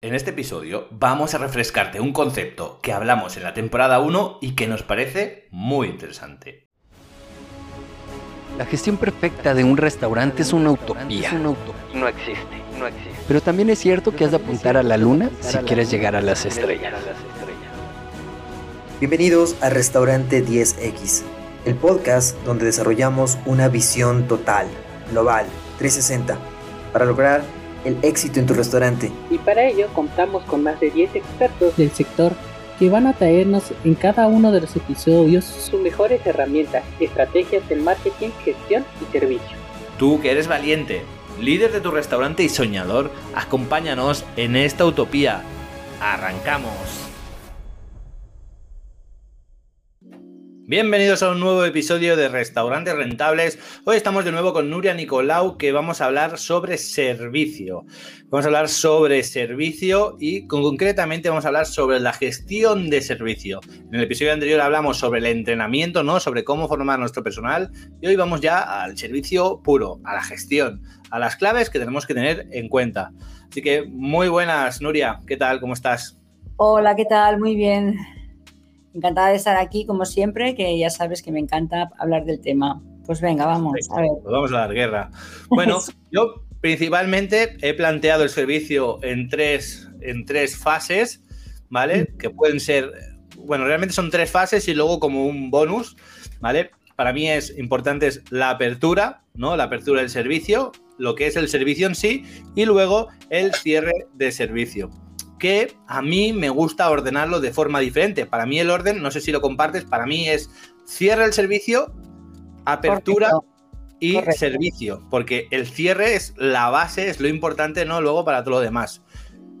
En este episodio vamos a refrescarte un concepto que hablamos en la temporada 1 y que nos parece muy interesante. La gestión perfecta de un restaurante es una utopía. No existe, no existe. Pero también es cierto que has de apuntar a la luna si quieres llegar a las estrellas. Bienvenidos a Restaurante 10X, el podcast donde desarrollamos una visión total, global, 360, para lograr el éxito en tu restaurante. Y para ello contamos con más de 10 expertos del sector que van a traernos en cada uno de los episodios sus mejores herramientas, estrategias de marketing, gestión y servicio. Tú que eres valiente, líder de tu restaurante y soñador, acompáñanos en esta utopía. ¡Arrancamos! Bienvenidos a un nuevo episodio de Restaurantes Rentables. Hoy estamos de nuevo con Nuria Nicolau que vamos a hablar sobre servicio. Vamos a hablar sobre servicio y concretamente vamos a hablar sobre la gestión de servicio. En el episodio anterior hablamos sobre el entrenamiento, ¿no? Sobre cómo formar nuestro personal y hoy vamos ya al servicio puro, a la gestión, a las claves que tenemos que tener en cuenta. Así que muy buenas, Nuria. ¿Qué tal? ¿Cómo estás? Hola, ¿qué tal? Muy bien. Encantada de estar aquí, como siempre, que ya sabes que me encanta hablar del tema. Pues venga, vamos a ver. Pues vamos a dar guerra. Bueno, yo principalmente he planteado el servicio en tres, en tres fases, ¿vale? Que pueden ser, bueno, realmente son tres fases y luego como un bonus, ¿vale? Para mí es importante es la apertura, ¿no? La apertura del servicio, lo que es el servicio en sí y luego el cierre de servicio que a mí me gusta ordenarlo de forma diferente. Para mí el orden, no sé si lo compartes, para mí es cierre el servicio, apertura y servicio, porque el cierre es la base, es lo importante, ¿no? Luego para todo lo demás.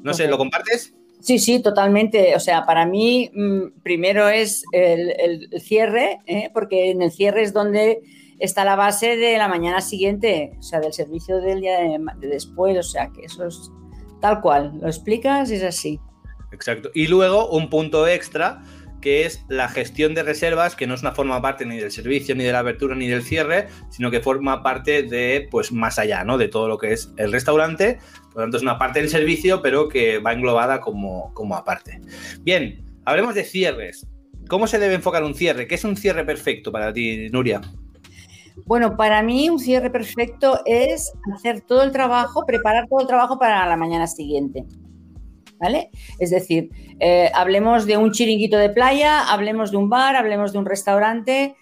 No sé, ¿lo compartes? Sí, sí, totalmente. O sea, para mí mm, primero es el, cierre, ¿eh? porque en el cierre es donde está la base de la mañana siguiente, o sea, del servicio del día de después, o sea, que eso es Tal cual, lo explicas y es así. Exacto. Y luego un punto extra que es la gestión de reservas, que no es una forma parte ni del servicio, ni de la apertura, ni del cierre, sino que forma parte de, pues, más allá, ¿no? De todo lo que es el restaurante. Por lo tanto, es una parte del servicio, pero que va englobada como, como aparte. Bien, hablemos de cierres. ¿Cómo se debe enfocar un cierre? ¿Qué es un cierre perfecto para ti, Nuria? Bueno, para mí un cierre perfecto es hacer todo el trabajo, preparar todo el trabajo para la mañana siguiente. ¿Vale? Es decir, eh, hablemos de un chiringuito de playa, hablemos de un bar, hablemos de un restaurante.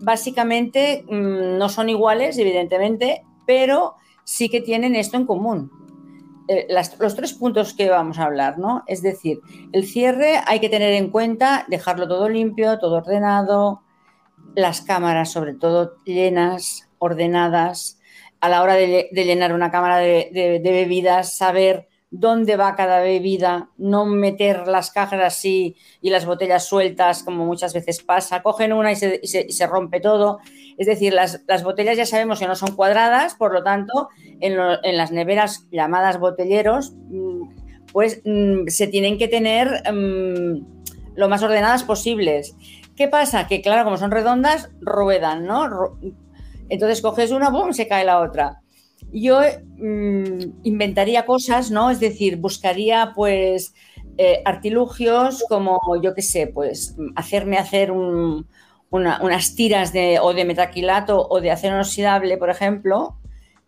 Básicamente mm, no son iguales, evidentemente, pero sí que tienen esto en común. Eh, los tres puntos que vamos a hablar, ¿no? Es decir, el cierre hay que tener en cuenta dejarlo todo limpio, todo ordenado, las cámaras, sobre todo llenas, ordenadas, a la hora de, llenar una cámara de, bebidas, saber dónde va cada bebida, no meter las cajas así y las botellas sueltas, como muchas veces pasa. Cogen una y se, rompe todo. Es decir, las, botellas ya sabemos que no son cuadradas, por lo tanto, en, las neveras llamadas botelleros, mm, pues mm, se tienen que tener mm, lo más ordenadas posibles. ¿Qué pasa? Que claro, como son redondas, ruedan, ¿no? Entonces coges una, ¡boom!, se cae la otra. Yo mm, inventaría cosas, ¿no? Es decir, buscaría pues eh, artilugios como, yo qué sé, pues hacerme hacer unas tiras de, o de o de acero inoxidable, por ejemplo,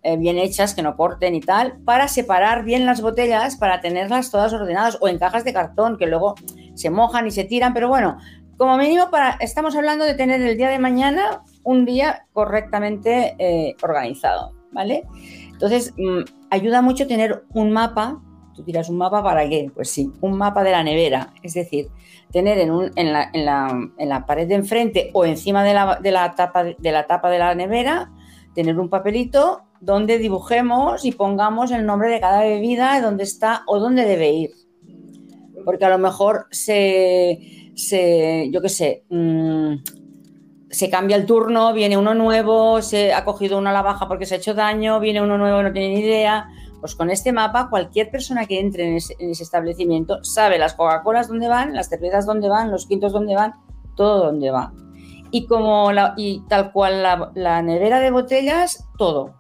eh, bien hechas, que no corten y tal, para separar bien las botellas, para tenerlas todas ordenadas o en cajas de cartón que luego se mojan y se tiran, pero bueno, como mínimo, para, estamos hablando de tener el día de mañana un día correctamente eh, organizado, ¿vale? Entonces, mm, ayuda mucho tener un mapa. Tú tiras un mapa para qué? Pues sí, un mapa de la nevera. Es decir, tener en, la, pared de enfrente o encima de la, de, la tapa, de la tapa de la nevera, tener un papelito donde dibujemos y pongamos el nombre de cada bebida, dónde está o dónde debe ir. Porque a lo mejor se, se, yo qué sé, mm, se cambia el turno, viene uno nuevo, se ha cogido uno a la baja porque se ha hecho daño, viene uno nuevo, no tiene ni idea. Pues con este mapa, cualquier persona que entre en ese, establecimiento sabe las Coca-Colas dónde van, las cervezas dónde van, los quintos dónde van, todo dónde va. Y como y tal cual la nevera de botellas, todo.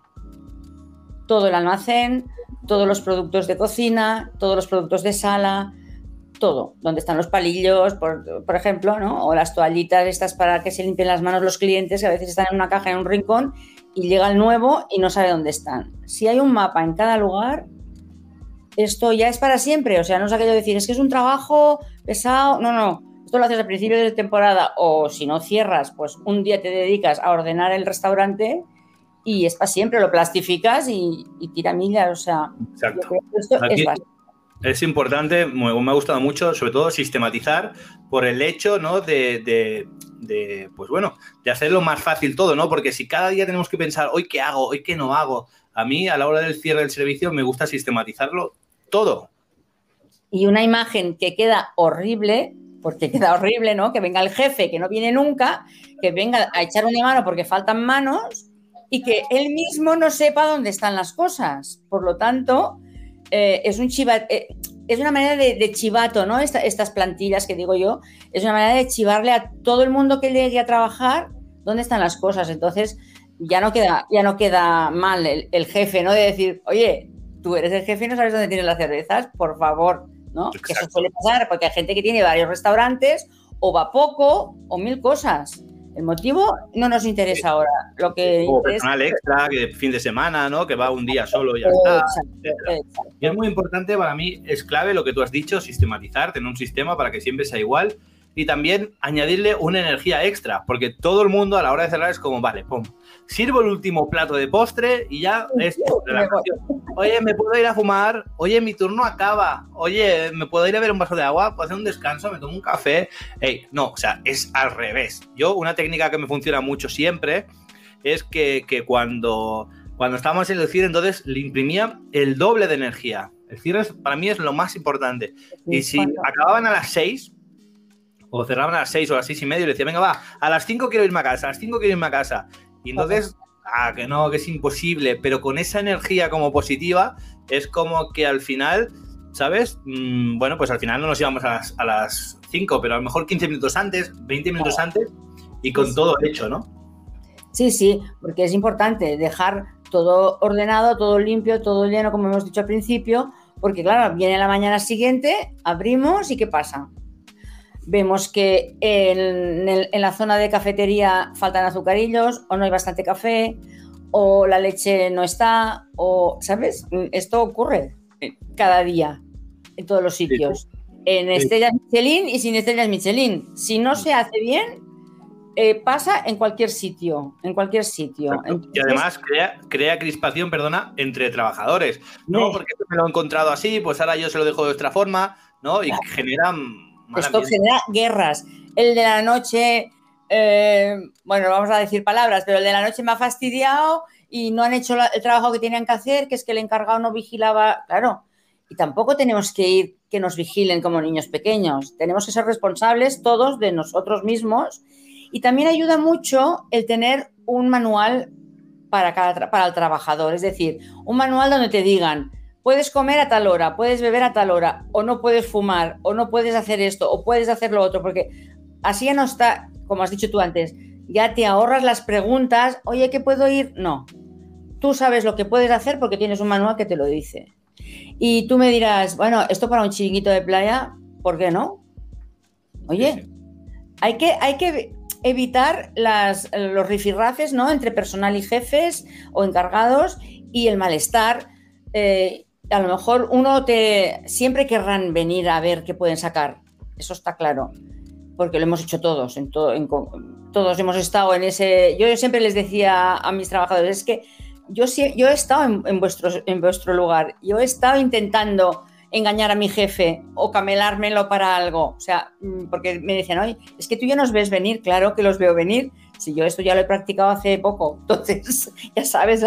Todo el almacén, todos los productos de cocina, todos los productos de sala, todo, donde están los palillos, por, por, ejemplo, ¿no? O las toallitas estas para que se limpien las manos los clientes, que a veces están en una caja en un rincón y llega el nuevo y no sabe dónde están. Si hay un mapa en cada lugar, esto ya es para siempre. O sea, no es aquello de decir, es que es un trabajo pesado. No, no. Esto lo haces al principio de temporada o si no cierras, pues un día te dedicas a ordenar el restaurante y es para siempre. Lo plastificas y, y tira millas. O sea, Exacto. esto Aquí- es. Es importante, me, ha gustado mucho, sobre todo sistematizar por el hecho, ¿no? De, de- de, pues bueno, de hacerlo más fácil todo, ¿no? Porque si cada día tenemos que pensar, hoy qué hago, hoy qué no hago, a mí a la hora del cierre del servicio me gusta sistematizarlo todo. y una imagen que queda horrible, porque queda horrible, ¿no? Que venga el jefe, que no viene nunca, que venga a echar una mano porque faltan manos y que él mismo no sepa dónde están las cosas. Por lo tanto, eh, es un chiva, eh, es una manera de, de chivato, ¿no? Esta- estas plantillas que digo yo, es una manera de chivarle a todo el mundo que llegue a trabajar dónde están las cosas. Entonces, ya no queda, ya no queda mal el, el jefe, ¿no? De decir, oye, tú eres el jefe y no sabes dónde tienes las cervezas, por favor, ¿no? Que eso suele pasar porque hay gente que tiene varios restaurantes o va poco o mil cosas. El motivo no nos interesa ahora. Lo que O personal extra, que fin de semana, ¿no? Que va un día solo y ya está. Exacto, exacto. Y es muy importante para mí, es clave lo que tú has dicho, sistematizar, tener un sistema para que siempre sea igual y también añadirle una energía extra, porque todo el mundo a la hora de cerrar es como, vale, pum, sirvo el último plato de postre y ya es. Oye, ¿me puedo ir a fumar? Oye, mi turno acaba. Oye, ¿me puedo ir a ver un vaso de agua? ¿Puedo hacer un descanso? ¿Me tomo un café? Ey, no, o sea, es al revés. Yo, una técnica que me funciona mucho siempre es que, que cuando, cuando estábamos en el cierre, entonces le imprimía el doble de energía. El cierre es- para mí es lo más importante. Y si acababan a las 6 o cerraban a las 6 o a las 6 y media, le decía, venga, va, a las 5 quiero irme a casa, a las 5 quiero irme a casa. Y entonces, ah, que no, que es imposible, pero con esa energía como positiva, es como que al final, ¿sabes? Mm, bueno, pues al final no nos íbamos a las, a las 5, pero a lo mejor 15 minutos antes, 20 minutos antes, y con Sí, sí. todo hecho, ¿no? Sí, sí, porque es importante dejar todo ordenado, todo limpio, todo lleno, como hemos dicho al principio, porque claro, viene la mañana siguiente, abrimos y ¿qué pasa? Vemos que en, el- en la zona de cafetería faltan azucarillos o no hay bastante café o la leche no está o, ¿sabes? Esto ocurre cada día en todos los sitios. En estrellas Michelin y sin estrellas Michelin. Si no se hace bien, eh, pasa en cualquier sitio, en cualquier sitio. Y además crea, crea crispación, perdona, entre trabajadores. No, Sí. porque esto me lo he encontrado así, pues ahora yo se lo dejo de otra forma, ¿no? Y Claro. generan esto ambiente. genera guerras. El de la noche, eh, bueno, vamos a decir palabras, pero el de la noche me ha fastidiado y no han hecho el trabajo que tenían que hacer, que es que el encargado no vigilaba, claro. Y tampoco tenemos que ir que nos vigilen como niños pequeños. Tenemos que ser responsables todos de nosotros mismos. Y también ayuda mucho el tener un manual para, cada para el trabajador. Es decir, un manual donde te digan, puedes comer a tal hora, puedes beber a tal hora, o no puedes fumar, o no puedes hacer esto, o puedes hacer lo otro, porque así ya no está, como has dicho tú antes, ya te ahorras las preguntas, oye, ¿qué puedo ir? No. Tú sabes lo que puedes hacer porque tienes un manual que te lo dice. Y tú me dirás, bueno, esto para un chiringuito de playa, ¿por qué no? Oye, hay que, hay que evitar las, los rifirrafes ¿no? entre personal y jefes o encargados y el malestar. Eh, a lo mejor uno te siempre querrán venir a ver qué pueden sacar. Eso está claro. Porque lo hemos hecho todos. En en todos hemos estado en ese. Yo siempre les decía a mis trabajadores: es que yo, yo he estado en, en vuestro, en vuestro lugar. Yo he estado intentando engañar a mi jefe o camelármelo para algo. O sea, mm, porque me decían, oye, es que tú ya nos ves venir, claro que los veo venir. Si yo esto ya lo he practicado hace poco, entonces ya sabes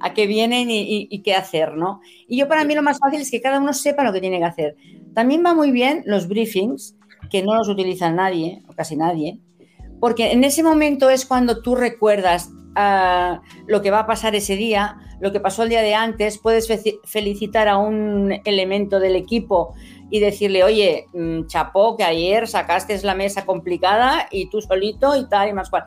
a qué vienen y, qué hacer, ¿no? Y yo para mí lo más fácil es que cada uno sepa lo que tiene que hacer. También va muy bien los briefings, que no los utiliza nadie, o casi nadie, porque en ese momento es cuando tú recuerdas ah, lo que va a pasar ese día, lo que pasó el día de antes, puedes fe- felicitar a un elemento del equipo y decirle, oye, mm, chapó, que ayer sacaste la mesa complicada y tú solito y tal y más cual.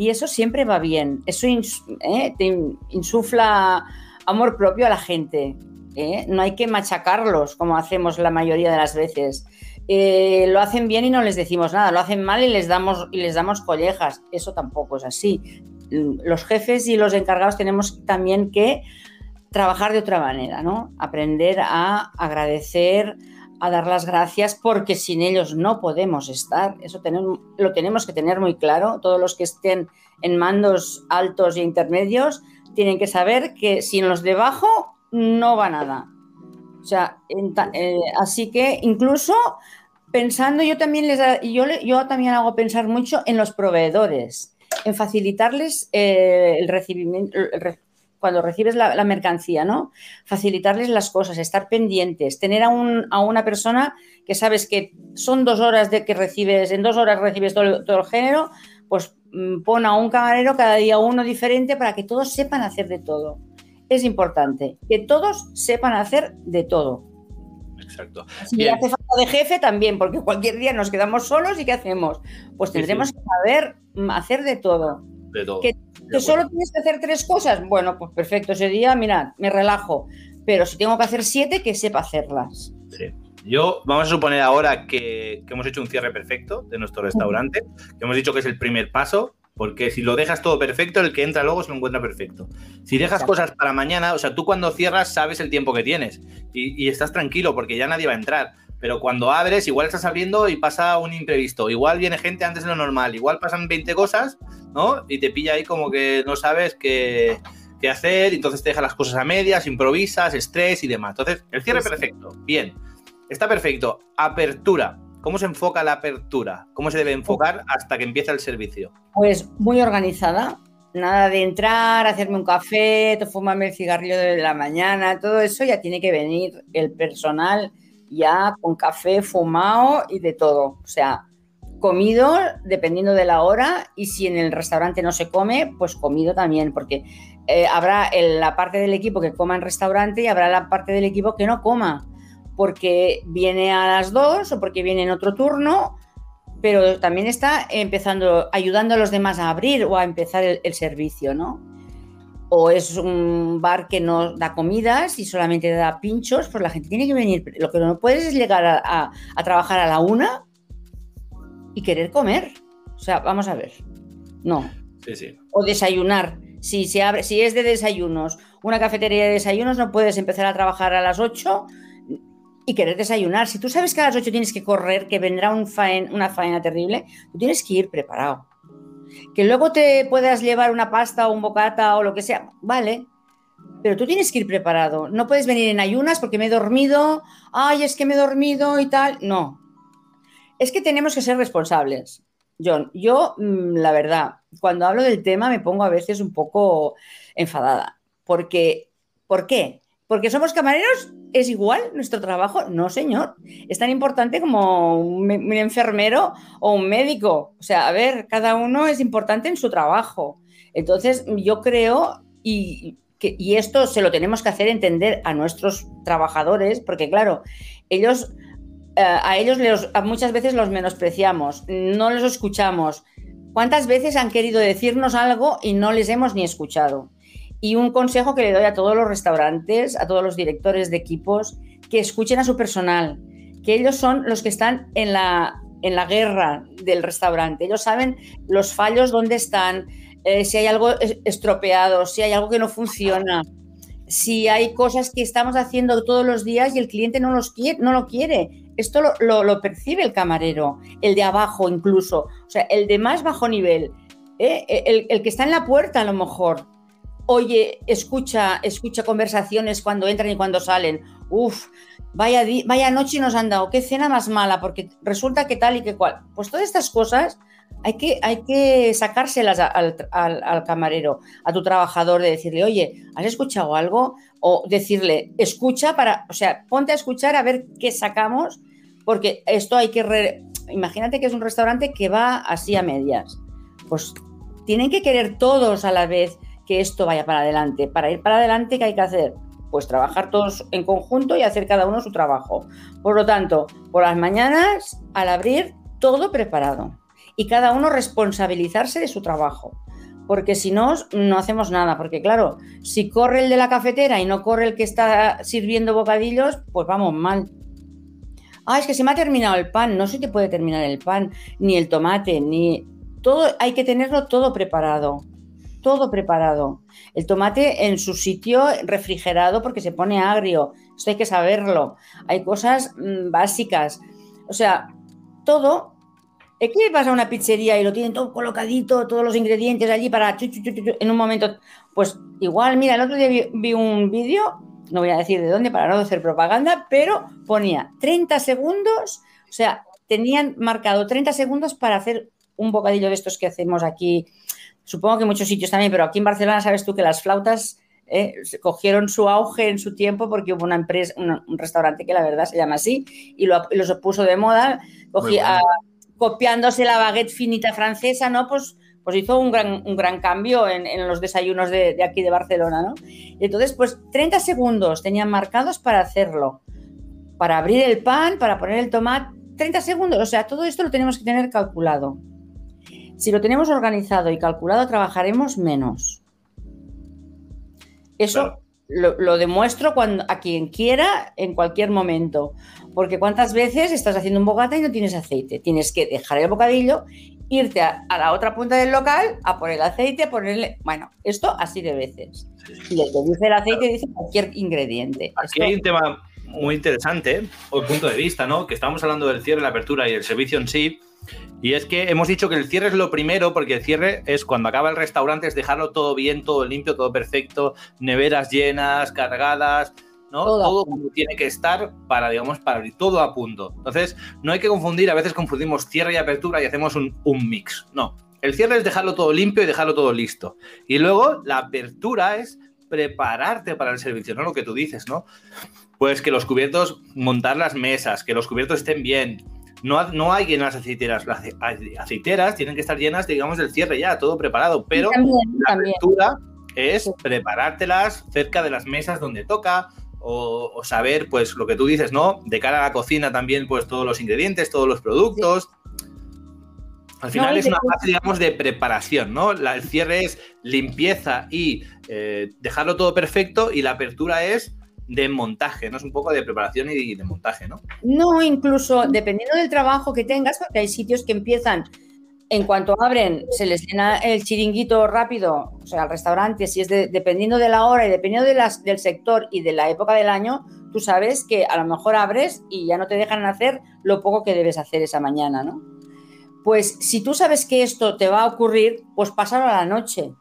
Y eso siempre va bien, eso eh, te in- insufla amor propio a la gente. ¿eh? no hay que machacarlos como hacemos la mayoría de las veces. Eh, lo hacen bien y no les decimos nada, lo hacen mal y les damos, y les damos collejas. Eso tampoco es así. Los jefes y los encargados tenemos también que trabajar de otra manera, ¿no? Aprender a agradecer, a dar las gracias, porque sin ellos no podemos estar. Eso tenemos, lo tenemos que tener muy claro. Todos los que estén en mandos altos e intermedios tienen que saber que sin los de abajo no va nada. O sea, eh, así que incluso pensando, yo también les yo, yo también hago pensar mucho en los proveedores, en facilitarles eh, el recibimiento, cuando recibes la, mercancía, ¿no? Facilitarles las cosas, estar pendientes, tener a, un, a, una persona que sabes que son dos horas de que recibes, en dos horas recibes todo, todo el género, pues mm, pon a un camarero cada día uno diferente para que todos sepan hacer de todo. Es importante que todos sepan hacer de todo. Exacto. Si hace falta de jefe también, porque cualquier día nos quedamos solos y ¿qué hacemos? Pues tendremos que saber mm, hacer de todo. De todo. Que, solo tienes que hacer tres cosas. Bueno, pues perfecto, ese día, mira, me relajo. Pero si tengo que hacer siete, que sepa hacerlas. Sí. Yo, vamos a suponer ahora que, que hemos hecho un cierre perfecto de nuestro restaurante, que hemos dicho que es el primer paso, porque si lo dejas todo perfecto, el que entra luego se lo encuentra perfecto. Si dejas cosas para mañana, o sea, tú cuando cierras sabes el tiempo que tienes y, estás tranquilo porque ya nadie va a entrar. Pero cuando abres, igual estás abriendo y pasa un imprevisto. Igual viene gente antes de lo normal. Igual pasan 20 cosas, ¿no? Y te pilla ahí como que no sabes qué, qué hacer. Entonces te dejas las cosas a medias, improvisas, estrés y demás. Entonces, el cierre perfecto. Bien. Está perfecto. Apertura. ¿Cómo se enfoca la apertura? ¿Cómo se debe enfocar hasta que empieza el servicio? Pues muy organizada. Nada de entrar, hacerme un café, fumarme el cigarrillo de la mañana, todo eso ya tiene que venir el personal ya con café fumado y de todo. O sea, comido dependiendo de la hora y si en el restaurante no se come, pues comido también, porque eh, habrá la parte del equipo que coma en restaurante y habrá la parte del equipo que no coma porque viene a las dos o porque viene en otro turno, pero también está empezando, ayudando a los demás a abrir o a empezar el, servicio, ¿no? O es un bar que no da comidas y solamente da pinchos, pues la gente tiene que venir. Lo que no puedes es llegar a, trabajar a la una y querer comer. O sea, vamos a ver. No. Sí, sí. O desayunar. Si, se abre, si es de desayunos, una cafetería de desayunos, no puedes empezar a trabajar a las 8 y querer desayunar. Si tú sabes que a las 8 tienes que correr, que vendrá un una faena terrible, tú tienes que ir preparado. Que luego te puedas llevar una pasta o un bocata o lo que sea, vale, pero tú tienes que ir preparado. No puedes venir en ayunas porque me he dormido, ay, es que me he dormido y tal. No. Es que tenemos que ser responsables. John, yo, mm, la verdad, cuando hablo del tema me pongo a veces un poco enfadada. Porque, ¿Por qué? Porque somos camareros, ¿es igual nuestro trabajo? No, señor. Es tan importante como un, enfermero o un médico. O sea, a ver, cada uno es importante en su trabajo. Entonces, yo creo, y, que, y esto se lo tenemos que hacer entender a nuestros trabajadores, porque claro, ellos, a ellos muchas veces los menospreciamos, no los escuchamos. ¿Cuántas veces han querido decirnos algo y no les hemos ni escuchado? Y un consejo que le doy a todos los restaurantes, a todos los directores de equipos, que escuchen a su personal, que ellos son los que están en la, en la guerra del restaurante. Ellos saben los fallos, dónde están, eh, si hay algo estropeado, si hay algo que no funciona, si hay cosas que estamos haciendo todos los días y el cliente no, los quiere, no lo quiere. Esto lo, percibe el camarero, el de abajo incluso, o sea, el de más bajo nivel, ¿eh? el, el que está en la puerta a lo mejor oye, escucha, escucha conversaciones cuando entran y cuando salen. Uf, vaya, vaya noche nos han dado, qué cena más mala, porque resulta que tal y que cual. Pues todas estas cosas hay que, hay que sacárselas al, al, camarero, a tu trabajador, de decirle, oye, ¿has escuchado algo? O decirle, escucha para, o sea, ponte a escuchar a ver qué sacamos, porque esto hay que, imagínate que es un restaurante que va así a medias. Pues tienen que querer todos a la vez que esto vaya para adelante. Para ir para adelante, ¿qué hay que hacer? Pues trabajar todos en conjunto y hacer cada uno su trabajo. Por lo tanto, por las mañanas, al abrir, todo preparado. Y cada uno responsabilizarse de su trabajo. porque si no, no hacemos nada. Porque claro, si corre el de la cafetera y no corre el que está sirviendo bocadillos, pues vamos mal. Ah, es que se me ha terminado el pan. No se te puede terminar el pan, ni el tomate, ni... Todo, hay que tenerlo todo preparado. Todo preparado. El tomate en su sitio refrigerado porque se pone agrio. Esto hay que saberlo. Hay cosas mm, básicas. O sea, todo ¿Es que vas a una pizzería y lo tienen todo colocadito, todos los ingredientes allí para en un momento? Pues igual, mira, el otro día vi, vi un vídeo, no voy a decir de dónde para no hacer propaganda, pero ponía 30 segundos, o sea, tenían marcado 30 segundos para hacer un bocadillo de estos que hacemos aquí. Supongo que en muchos sitios también, pero aquí en Barcelona sabes tú que las flautas eh, cogieron su auge en su tiempo porque hubo una empresa, un, restaurante que la verdad se llama así y lo, los puso de moda, copiándose la baguette finita francesa, ¿no? Pues, pues hizo un gran, un gran cambio en, los desayunos de, aquí de Barcelona, ¿no? Y entonces, pues 30 segundos tenían marcados para hacerlo, para abrir el pan, para poner el tomate, 30 segundos, o sea, todo esto lo tenemos que tener calculado. Si lo tenemos organizado y calculado, trabajaremos menos. Eso lo, demuestro cuando, a quien quiera en cualquier momento. Porque cuántas veces estás haciendo un bocata y no tienes aceite. Tienes que dejar el bocadillo, irte a, la otra punta del local a poner el aceite, a ponerle. Bueno, esto así de veces. Y que dice el aceite dice cualquier ingrediente. Aquí hay un tema muy interesante, o punto de vista, ¿no? Que estamos hablando del cierre, la apertura y el servicio en sí y es que hemos dicho que el cierre es lo primero, porque el cierre es cuando acaba el restaurante, es dejarlo todo bien, todo limpio, todo perfecto, neveras llenas, cargadas, ¿no? Todo, como tiene que estar para, digamos, para abrir todo a punto. Entonces, no hay que confundir, a veces confundimos cierre y apertura y hacemos un, un mix. No, el cierre es dejarlo todo limpio y dejarlo todo listo. Y luego la apertura es prepararte para el servicio, ¿no? Lo que tú dices, ¿no? Pues que los cubiertos, montar las mesas, que los cubiertos estén bien, no, no hay llenas aceiteras. Las aceiteras tienen que estar llenas, digamos, del cierre ya, todo preparado. Pero la apertura es preparártelas cerca de las mesas donde toca. O, saber, pues, lo que tú dices, ¿no? De cara a la cocina también, pues, todos los ingredientes, todos los productos. Al final es una fase, digamos, de preparación, ¿no? el cierre es limpieza y eh, dejarlo todo perfecto y la apertura es de montaje, ¿no? Es un poco de preparación y de montaje, ¿no? No, incluso dependiendo del trabajo que tengas, porque hay sitios que empiezan, en cuanto abren, se les llena el chiringuito rápido, o sea, al restaurante, si es dependiendo de la hora y dependiendo de del sector y de la época del año, tú sabes que a lo mejor abres y ya no te dejan hacer lo poco que debes hacer esa mañana, ¿no? Pues si tú sabes que esto te va a ocurrir, pues pásalo a la noche,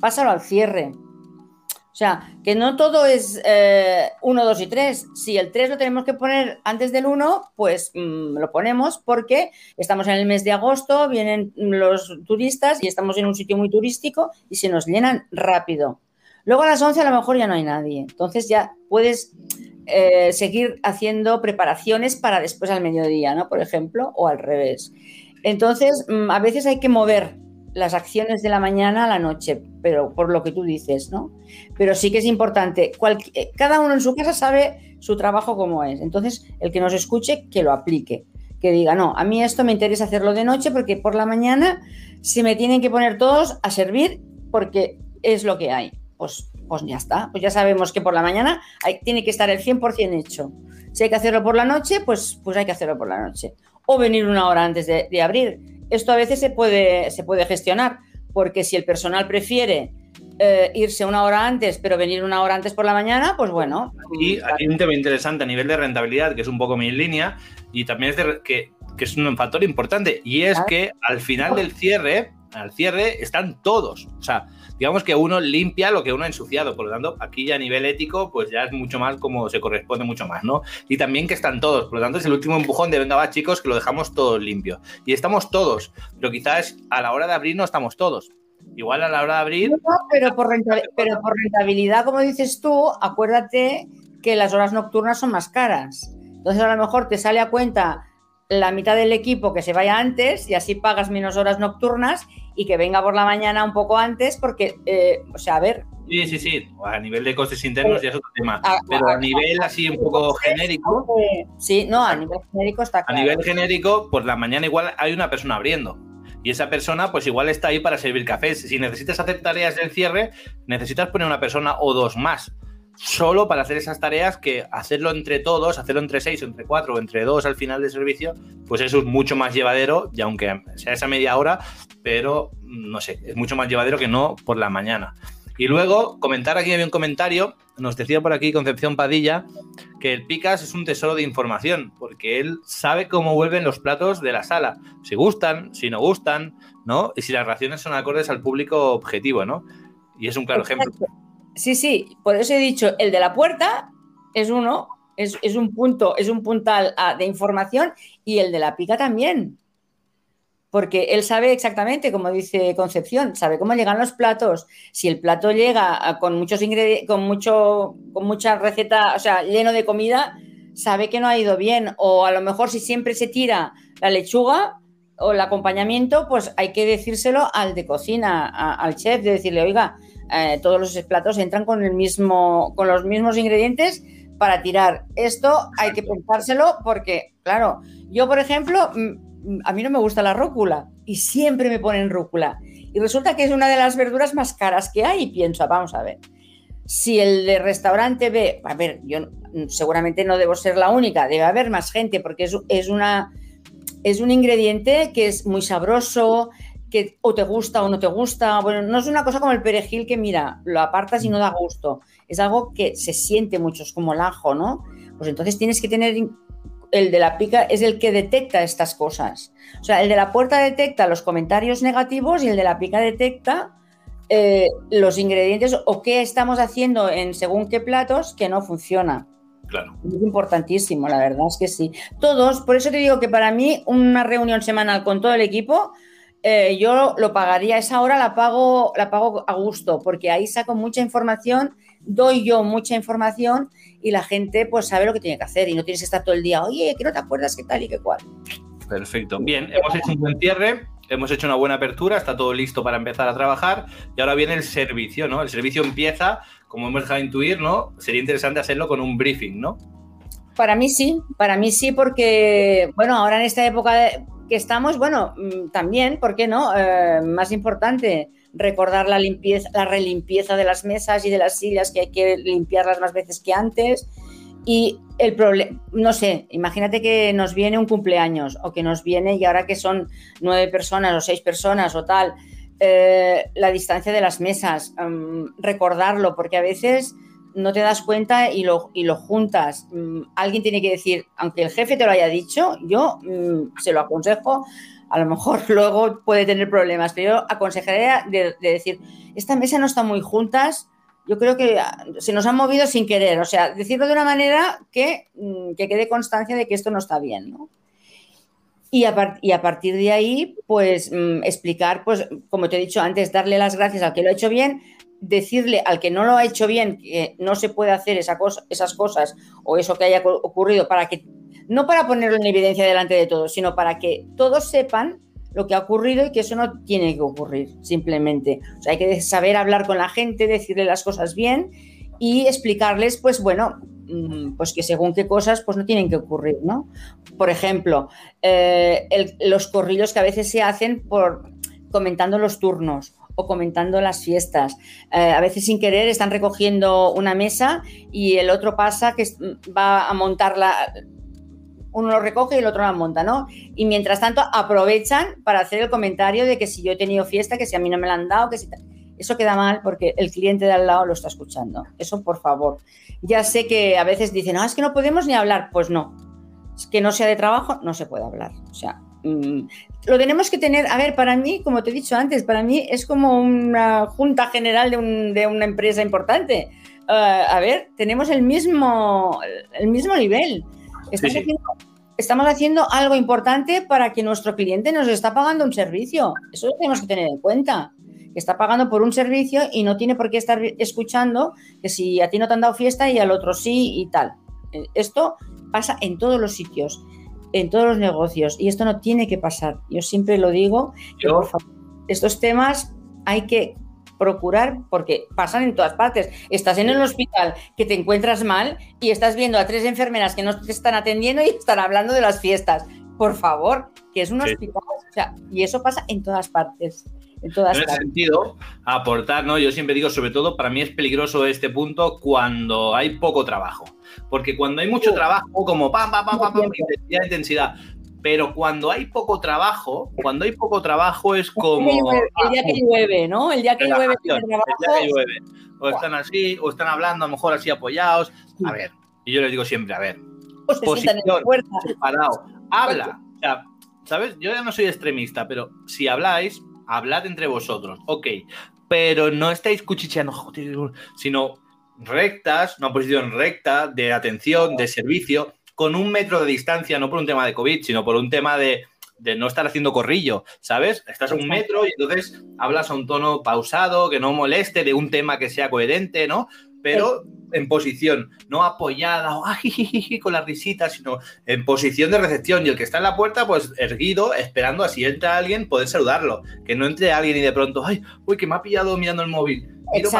pásalo al cierre, o sea, que no todo es 1, eh, 2 y 3. Si el 3 lo tenemos que poner antes del 1, pues mm, lo ponemos porque estamos en el mes de agosto, vienen los turistas y estamos en un sitio muy turístico y se nos llenan rápido. Luego a las 11 a lo mejor ya no hay nadie. Entonces ya puedes eh, seguir haciendo preparaciones para después al mediodía, ¿no? Por ejemplo, o al revés. Entonces, mm, a veces hay que mover las acciones de la mañana a la noche, pero por lo que tú dices, ¿no? Pero sí que es importante, eh, cada uno en su casa sabe su trabajo como es, entonces el que nos escuche, que lo aplique, que diga, no, a mí esto me interesa hacerlo de noche porque por la mañana se me tienen que poner todos a servir porque es lo que hay. Pues, pues ya está, pues ya sabemos que por la mañana hay, tiene que estar el 100% hecho. Si hay que hacerlo por la noche, pues, pues hay que hacerlo por la noche. O venir una hora antes de, de abrir esto a veces se puede, se puede gestionar, porque si el personal prefiere eh, irse una hora antes, pero venir una hora antes por la mañana, pues bueno. Y hay un tema interesante a nivel de rentabilidad, que es un poco mi línea, y también es que, que, es un factor importante, y es que al final del cierre, al cierre están todos. O sea, digamos que uno limpia lo que uno ha ensuciado. Por lo tanto, aquí ya a nivel ético, pues ya es mucho más como se corresponde mucho más, ¿no? Y también que están todos. Por lo tanto, es el último empujón de venga, chicos, que lo dejamos todo limpio. Y estamos todos, pero quizás a la hora de abrir no estamos todos. Igual a la hora de abrir. pero, por pero por rentabilidad, como dices tú, acuérdate que las horas nocturnas son más caras. Entonces, a lo mejor te sale a cuenta la mitad del equipo que se vaya antes y así pagas menos horas nocturnas y que venga por la mañana un poco antes porque, eh, o sea, a ver. Sí, sí, sí, a nivel de costes internos ya es otro tema, pero a, nivel así un poco genérico. Sí, no, a nivel genérico está claro. A nivel genérico, por la mañana igual hay una persona abriendo Y esa persona, pues igual está ahí para servir cafés. Si necesitas hacer tareas del cierre, necesitas poner una persona o dos más solo para hacer esas tareas que hacerlo entre todos, hacerlo entre seis entre cuatro entre dos al final del servicio, pues eso es mucho más llevadero y aunque sea esa media hora, pero no sé, es mucho más llevadero que no por la mañana. Y luego, comentar aquí había un comentario, nos decía por aquí Concepción Padilla, que el Picas es un tesoro de información, porque él sabe cómo vuelven los platos de la sala, si gustan, si no gustan, ¿no? Y si las raciones son acordes al público objetivo, ¿no? Y es un claro ejemplo. Sí, sí, por eso he dicho, el de la puerta es uno, es, un punto, es un puntal ah, de información y el de la pica también. Porque él sabe exactamente, como dice Concepción, sabe cómo llegan los platos. Si el plato llega ah, con muchos ingredientes, con mucho, con mucha receta, o sea, lleno de comida, sabe que no ha ido bien. O a lo mejor si siempre se tira la lechuga o el acompañamiento, pues hay que decírselo al de cocina, al chef, de decirle, oiga, eh, todos los platos entran con, el mismo, con los mismos ingredientes para tirar. Esto hay que pensárselo porque, claro, yo, por ejemplo, mm, a mí no me gusta la rúcula y siempre me ponen rúcula. Y resulta que es una de las verduras más caras que hay y pienso, vamos a ver, si el de restaurante ve, a ver, yo seguramente no debo ser la única, debe haber más gente porque es, es, una, es un ingrediente que es muy sabroso, que o te gusta o no te gusta. Bueno, no es una cosa como el perejil que, mira, lo apartas y no da gusto. Es algo que se siente mucho, es como el ajo, ¿no? Pues entonces tienes que tener. El de la pica es el que detecta estas cosas. O sea, el de la puerta detecta los comentarios negativos y el de la pica detecta eh, los ingredientes o qué estamos haciendo en según qué platos que no funciona. Claro. Es importantísimo, la verdad es que sí. Todos, por eso te digo que para mí una reunión semanal con todo el equipo eh, yo lo pagaría, esa hora la pago, la pago a gusto, porque ahí saco mucha información, doy yo mucha información y la gente pues sabe lo que tiene que hacer y no tienes que estar todo el día, oye, que no te acuerdas qué tal y qué cual. Perfecto. Bien, hemos hecho un buen cierre, hemos hecho una buena apertura, está todo listo para empezar a trabajar y ahora viene el servicio, ¿no? El servicio empieza, como hemos dejado intuir, ¿no? Sería interesante hacerlo con un briefing, ¿no? Para mí sí, para mí sí, porque, bueno, ahora en esta época de, que estamos, bueno, mm, también, ¿por qué no? Eh, más importante, recordar la limpieza, la relimpieza de las mesas y de las sillas, que hay que limpiarlas más veces que antes. Y el problema, no sé, imagínate que nos viene un cumpleaños o que nos viene, y ahora que son nueve personas o seis personas o tal, eh, la distancia de las mesas, mm, recordarlo, porque a veces no te das cuenta y lo, juntas. Mm, alguien tiene que decir, aunque el jefe te lo haya dicho, yo mm, se lo aconsejo, a lo mejor luego puede tener problemas, pero yo aconsejaría de, decir, esta mesa no está muy juntas, yo creo que ah, se nos han movido sin querer, o sea, decirlo de una manera que, mm, que quede constancia de que esto no está bien, ¿no? Y a, y a, partir de ahí, pues explicar, pues como te he dicho antes, darle las gracias al que lo ha hecho bien, decirle al que no lo ha hecho bien que no se puede hacer esa cosa, esas cosas o eso que haya ocurrido para que, no para ponerlo en evidencia delante de todos, sino para que todos sepan lo que ha ocurrido y que eso no tiene que ocurrir, simplemente. O sea, hay que saber hablar con la gente, decirle las cosas bien y explicarles, pues bueno, mm, pues que según qué cosas, pues no tienen que ocurrir, ¿no? Por ejemplo, eh, los corrillos que a veces se hacen por comentando los turnos o comentando las fiestas. Eh, a veces sin querer están recogiendo una mesa y el otro pasa que va a montarla, uno lo recoge y el otro la monta, ¿no? Y mientras tanto aprovechan para hacer el comentario de que si yo he tenido fiesta, que si a mí no me la han dado, que si... Eso queda mal porque el cliente de al lado lo está escuchando. Eso, por favor. Ya sé que a veces dicen, no, es que no podemos ni hablar. Pues no. Es que no sea de trabajo, no se puede hablar. O sea, mm, lo tenemos que tener, a ver, para mí, como te he dicho antes, para mí es como una junta general de, una empresa importante. Eh, a ver, tenemos el mismo, el mismo nivel. Estamos, Haciendo, algo importante para que nuestro cliente nos está pagando un servicio. Eso lo tenemos que tener en cuenta. Que está pagando por un servicio y no tiene por qué estar escuchando que si a ti no te han dado fiesta y al otro sí y tal. Esto pasa en todos los sitios en todos los negocios y esto no tiene que pasar. Yo siempre lo digo, estos temas hay que procurar porque pasan en todas partes. Estás en el hospital que te encuentras mal y estás viendo a tres enfermeras que no te están atendiendo y están hablando de las fiestas. Por favor, que es un Sí. hospital. O sea, y eso pasa en todas partes. En todas En ese partes. sentido, aportar, ¿no? Yo siempre digo, sobre todo, para mí es peligroso este punto cuando hay poco trabajo. Porque cuando hay mucho Sí. trabajo, como pam, pam, pam, pam, pam, intensidad, intensidad. Pero cuando hay poco trabajo, cuando hay poco trabajo es como. El día que llueve- día que llueve, ¿no? El día que llueve el día que llueve. O están así, o están hablando, a lo mejor así apoyados. A ver, y yo les digo siempre, a ver, la posición. puerta. parado, habla. O sea, ¿sabes? Yo ya no soy extremista, pero si habláis, hablad entre vosotros, ok. Pero no estáis cuchicheando, sino rectas, una posición recta de atención, de servicio, con un metro de distancia, no por un tema de COVID, sino por un tema de, de no estar haciendo corrillo, ¿sabes? Estás a un metro y entonces hablas a un tono pausado, que no moleste, de un tema que sea coherente, ¿no? Pero en posición, no apoyada o ajijiji, con las risitas, sino en posición de recepción. Y el que está en la puerta, pues erguido, esperando a si entra alguien, poder saludarlo. Que no entre alguien y de pronto, ay, uy, que me ha pillado mirando el móvil. Miro.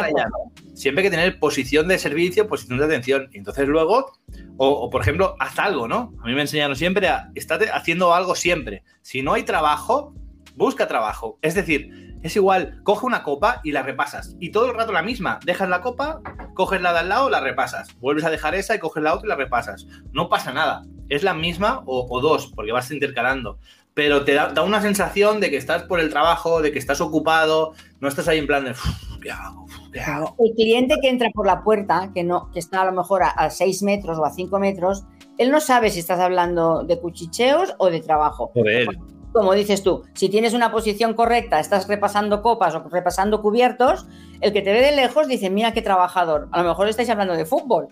Siempre hay que tener posición de servicio, posición de atención. Y entonces luego, o, o, por ejemplo, haz algo, ¿no? A mí me enseñaron siempre a estar haciendo algo siempre. Si no hay trabajo, busca trabajo. Es decir, es igual, coge una copa y la repasas. Y todo el rato la misma. Dejas la copa, coges la de al lado, la repasas. Vuelves a dejar esa y coges la otra y la repasas. No pasa nada. Es la misma o, o dos, porque vas intercalando. Pero te da, da, una sensación de que estás por el trabajo, de que estás ocupado, no estás ahí en plan de, "Uf, ¿qué hago? Uf, ¿qué hago? El cliente que entra por la puerta, que no, que está a lo mejor a 6 metros o a 5 metros, él no sabe si estás hablando de cuchicheos o de trabajo. Joder. Como dices tú, si tienes una posición correcta, estás repasando copas o repasando cubiertos, el que te ve de lejos dice, mira qué trabajador. A lo mejor estáis hablando de fútbol,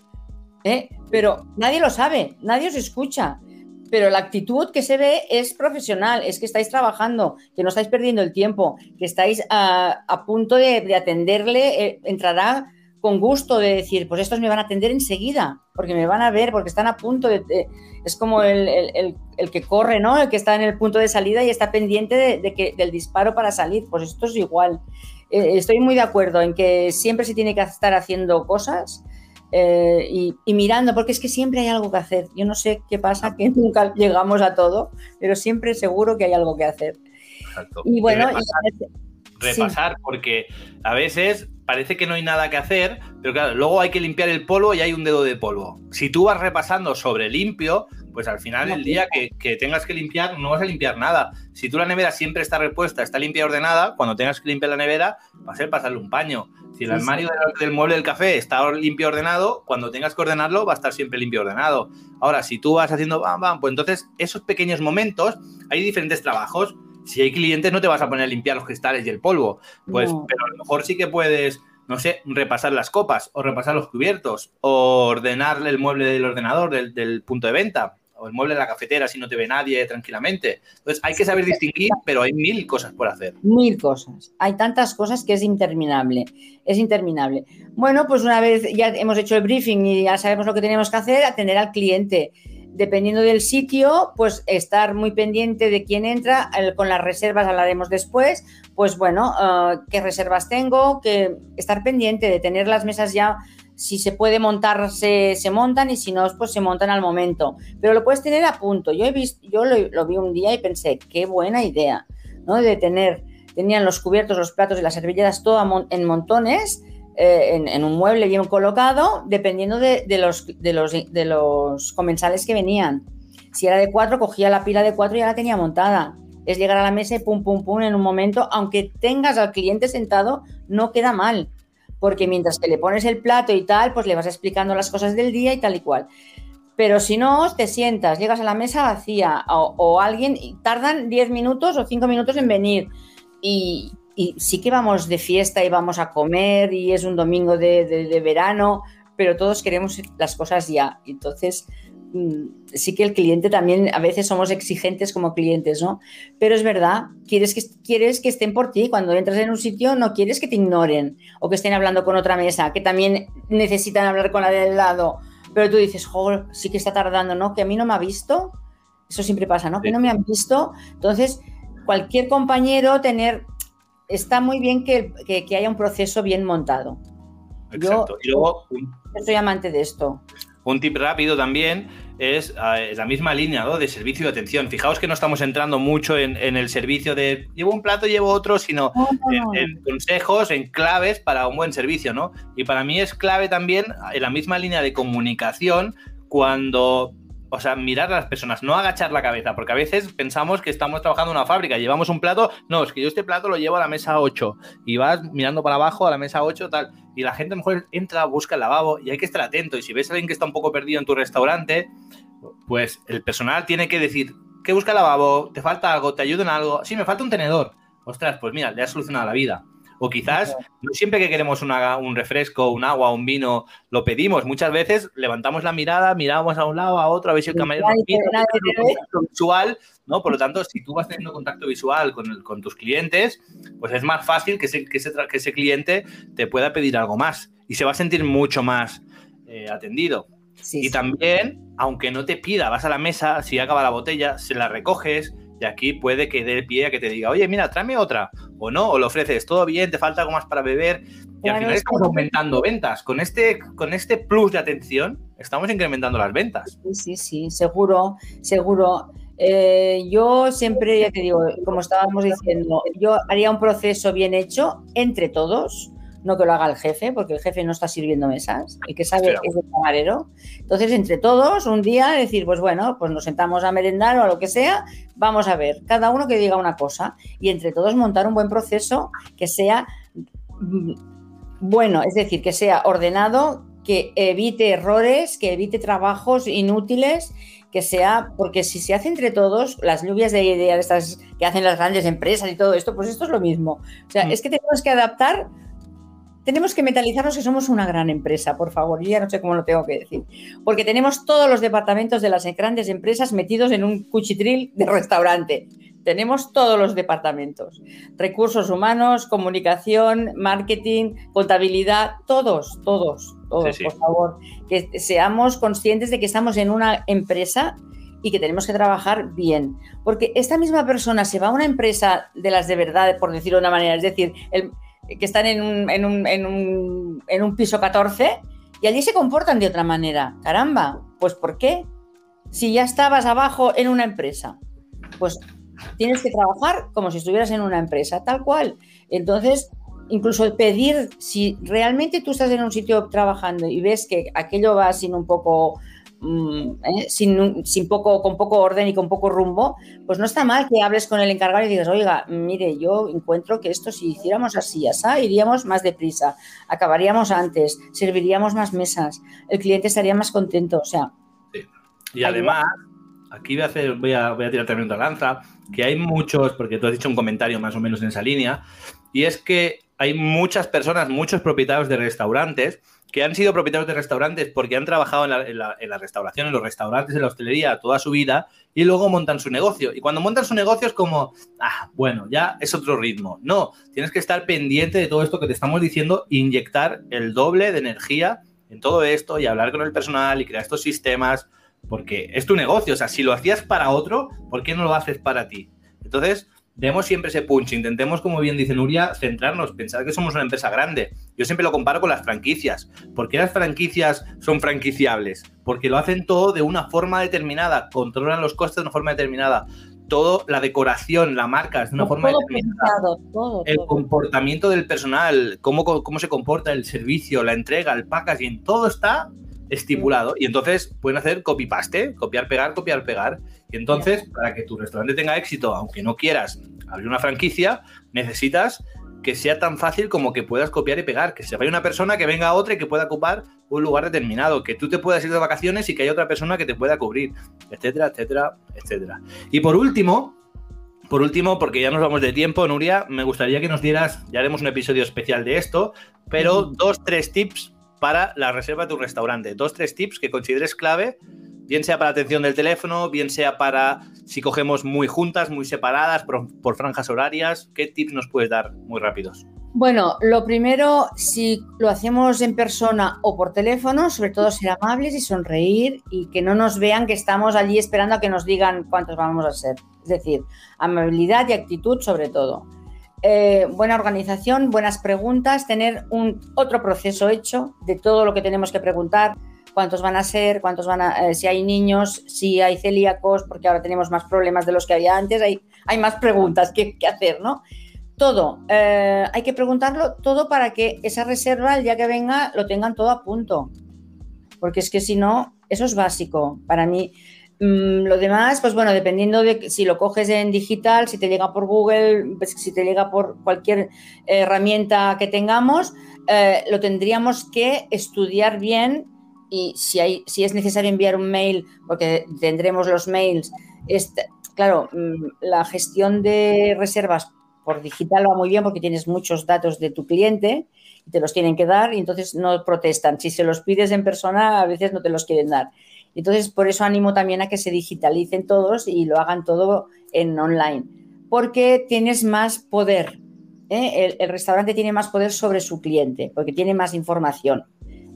¿eh? pero nadie lo sabe, nadie os escucha. Pero la actitud que se ve es profesional, es que estáis trabajando, que no estáis perdiendo el tiempo, que estáis a, punto de, de atenderle, eh, entrará con gusto de decir, pues estos me van a atender enseguida, porque me van a ver, porque están a punto de... de es como el, el, el, que corre, ¿no? El que está en el punto de salida y está pendiente de, de que, del disparo para salir. Pues esto es igual. Eh, estoy muy de acuerdo en que siempre se tiene que estar haciendo cosas eh, y, y, mirando, porque es que siempre hay algo que hacer. Yo no sé qué pasa, que nunca llegamos a todo, pero siempre seguro que hay algo que hacer. Exacto. Y bueno, y repasar, sí. porque a veces parece que no hay nada que hacer, pero claro, luego hay que limpiar el polvo y hay un dedo de polvo. Si tú vas repasando sobre limpio, pues al final el día que, que, tengas que limpiar no vas a limpiar nada. Si tú la nevera siempre está repuesta, está limpia y ordenada, cuando tengas que limpiar la nevera va a ser pasarle un paño. Si el sí, armario sí. Del, del, mueble del café está limpio y ordenado, cuando tengas que ordenarlo va a estar siempre limpio y ordenado. Ahora, si tú vas haciendo bam, bam, pues entonces esos pequeños momentos, hay diferentes trabajos. Si hay clientes no te vas a poner a limpiar los cristales y el polvo, pues, no. pero a lo mejor sí que puedes no sé, repasar las copas o repasar los cubiertos o ordenar el mueble del ordenador del, del, punto de venta o el mueble de la cafetera si no te ve nadie tranquilamente. Entonces hay que saber distinguir, pero hay mil cosas por hacer. Mil cosas. Hay tantas cosas que es interminable. Es interminable. Bueno, pues una vez ya hemos hecho el briefing y ya sabemos lo que tenemos que hacer, atender al cliente. Dependiendo del sitio, pues estar muy pendiente de quién entra. Con las reservas hablaremos después. Pues bueno, uh, qué reservas tengo, que estar pendiente de tener las mesas ya si se puede montar, se, se, montan y si no, pues se montan al momento. Pero lo puedes tener a punto. Yo, he visto, yo lo, vi un día y pensé, qué buena idea, ¿no? De tener, tenían los cubiertos, los platos y las servilletas todo en montones, eh, en, un mueble bien colocado, dependiendo de, los, comensales que venían. Si era de cuatro, cogía la pila de cuatro y ya la tenía montada. Es llegar a la mesa y pum, pum, pum en un momento, aunque tengas al cliente sentado, no queda mal porque mientras que le pones el plato y tal, pues le vas explicando las cosas del día y tal y cual. Pero si no, te sientas, llegas a la mesa vacía o, o alguien, tardan 10 minutos o 5 minutos en venir y, y, sí que vamos de fiesta y vamos a comer y es un domingo de, de, de verano, pero todos queremos las cosas ya. Entonces, sí que el cliente también, a veces somos exigentes como clientes, ¿no? Pero es verdad, quieres que, quieres que estén por ti. Cuando entras en un sitio no quieres que te ignoren o que estén hablando con otra mesa, que también necesitan hablar con la del lado. Pero tú dices, joder, sí que está tardando, ¿no? Que a mí no me ha visto. Eso siempre pasa, ¿no? Que no me han visto. Entonces, cualquier compañero tener... Está muy bien que, que, que haya un proceso bien montado. Exacto. Yo, y luego... yo soy amante de esto. Un tip rápido también, es la misma línea ¿no? de servicio de atención. Fijaos que no estamos entrando mucho en, en el servicio de llevo un plato, llevo otro, sino en, en consejos, en claves para un buen servicio, ¿no? Y para mí es clave también en la misma línea de comunicación cuando o sea, mirar a las personas, no agachar la cabeza, porque a veces pensamos que estamos trabajando en una fábrica, llevamos un plato, no, es que yo este plato lo llevo a la mesa 8 y vas mirando para abajo a la mesa 8, tal, y la gente a lo mejor entra, busca el lavabo y hay que estar atento. Y si ves a alguien que está un poco perdido en tu restaurante, pues el personal tiene que decir, ¿qué busca el lavabo? ¿Te falta algo? ¿Te ayuda en algo? Sí, me falta un tenedor. Ostras, pues mira, le has solucionado la vida. O quizás no siempre que queremos una- un refresco, un agua, un vino, lo pedimos. Muchas veces levantamos la mirada, miramos a un lado, a otro, a ver si el camarero visual, ¿no? Por lo tanto, si tú vas teniendo contacto visual con, el- con tus clientes, pues es más fácil que ese, que, ese, tra- que ese cliente te pueda pedir algo más y se va a sentir mucho más eh, atendido. Sí, Y sí. también, aunque no te pida, vas a la mesa, si acaba la botella, se la recoges y aquí puede que dé pie a que te diga, oye, mira, tráeme otra. O no, o le ofreces, todo bien, te falta algo más para beber. Y al final es estamos aumentando ventas. Con este, con este plus de atención, estamos incrementando las ventas. Sí, sí, sí, seguro, seguro. Eh, yo siempre, ya te digo, como estábamos diciendo, yo haría un proceso bien hecho entre todos, no que lo haga el jefe, porque el jefe no está sirviendo mesas, el que sabe de es el camarero. Entonces, entre todos, un día decir, pues bueno, pues nos sentamos a merendar o a lo que sea, vamos a ver, cada uno que diga una cosa y entre todos montar un buen proceso que sea mm, bueno, es decir, que sea ordenado, que evite errores, que evite trabajos inútiles, que sea, porque si se hace entre todos, las lluvias de ideas estas que hacen las grandes empresas y todo esto, pues esto es lo mismo. O sea, Mm. es que tenemos que adaptar, tenemos que mentalizarnos que somos una gran empresa, por favor, yo ya no sé cómo lo tengo que decir, porque tenemos todos los departamentos de las grandes empresas metidos en un cuchitril de restaurante. Tenemos todos los departamentos, recursos humanos, comunicación, marketing, contabilidad, todos, todos, todos, Sí, sí. por favor, que seamos conscientes de que estamos en una empresa y que tenemos que trabajar bien. Porque esta misma persona se va a una empresa de las de verdad, por decirlo de una manera, es decir, el- que están en un, en, un, en, un, en un piso 14 y allí se comportan de otra manera. Caramba, pues ¿por qué? Si ya estabas abajo en una empresa, pues tienes que trabajar como si estuvieras en una empresa, tal cual. Entonces, incluso pedir, si realmente tú estás en un sitio trabajando y ves que aquello va sin un poco, ¿eh? sin, poco, con poco orden y con poco rumbo, pues no está mal que hables con el encargado y digas, oiga, mire, yo encuentro que esto si hiciéramos así, así, iríamos más deprisa, acabaríamos antes, serviríamos más mesas, el cliente estaría más contento, o sea, Y además, aquí voy a, hacer, voy a tirar también otra lanza, que hay muchos, porque tú has dicho un comentario más o menos en esa línea, y es que hay muchas personas, muchos propietarios de restaurantes, que han sido propietarios de restaurantes porque han trabajado en la, en la- restauración, en los restaurantes, en la hostelería toda su vida, y luego montan su negocio. Y cuando montan su negocio es como, ah, bueno, ya es otro ritmo. No, tienes que estar pendiente de todo esto que te estamos diciendo, inyectar el doble de energía en todo esto y hablar con el personal y crear estos sistemas, porque es tu negocio. O sea, si lo hacías para otro, ¿por qué no lo haces para ti? Entonces, demos siempre ese punch. Intentemos, como bien dice Nuria, centrarnos, pensar que somos una empresa grande. Yo siempre lo comparo con las franquicias. ¿Por qué las franquicias son franquiciables? Porque lo hacen todo de una forma determinada, controlan los costes de una forma determinada. Todo, la decoración, la marca es de una forma determinada pensado, todo, el comportamiento del personal, cómo, cómo se comporta el servicio, la entrega, el packaging, todo está estipulado. Y entonces pueden hacer copy-paste, copiar, pegar, copiar, pegar. Y entonces, para que tu restaurante tenga éxito, aunque no quieras abrir una franquicia, necesitas que sea tan fácil como que puedas copiar y pegar, que se vaya una persona, que venga otra y que pueda ocupar un lugar determinado, que tú te puedas ir de vacaciones y que haya otra persona que te pueda cubrir, etcétera, etcétera, etcétera. Y por último, por último, porque ya nos vamos de tiempo, Nuria, me gustaría que nos dieras, ya haremos un episodio especial de esto, pero dos, tres tips para la reserva de tu restaurante. Dos, tres tips que consideres clave, bien sea para atención del teléfono, bien sea para si cogemos muy juntas, muy separadas, por, por franjas horarias. ¿Qué tips nos puedes dar muy rápidos? Bueno, lo primero, si lo hacemos en persona o por teléfono, sobre todo ser amables y sonreír y que no nos vean que estamos allí esperando a que nos digan cuántos vamos a ser. Es decir, amabilidad y actitud sobre todo. Eh, buena organización, buenas preguntas, tener un otro proceso hecho de todo lo que tenemos que preguntar cuántos van a ser, cuántos van a, eh, si hay niños, si hay celíacos, porque ahora tenemos más problemas de los que había antes, hay, hay más preguntas que, hacer, ¿no? Todo, eh, hay que preguntarlo todo para que esa reserva, el día que venga, lo tengan todo a punto. Porque es que si no, eso es básico. Para mí, lo demás, pues bueno, dependiendo de si lo coges en digital, si te llega por Google, pues si te llega por cualquier herramienta que tengamos, eh, lo tendríamos que estudiar bien y si, hay, si es necesario enviar un mail, porque tendremos los mails, este, claro, mm, la gestión de reservas por digital va muy bien porque tienes muchos datos de tu cliente y te los tienen que dar y entonces no protestan. Si se los pides en persona, a veces no te los quieren dar. Entonces, por eso animo también a que se digitalicen todos y lo hagan todo en online, porque tienes más poder. ¿eh? El, restaurante tiene más poder sobre su cliente, porque tiene más información.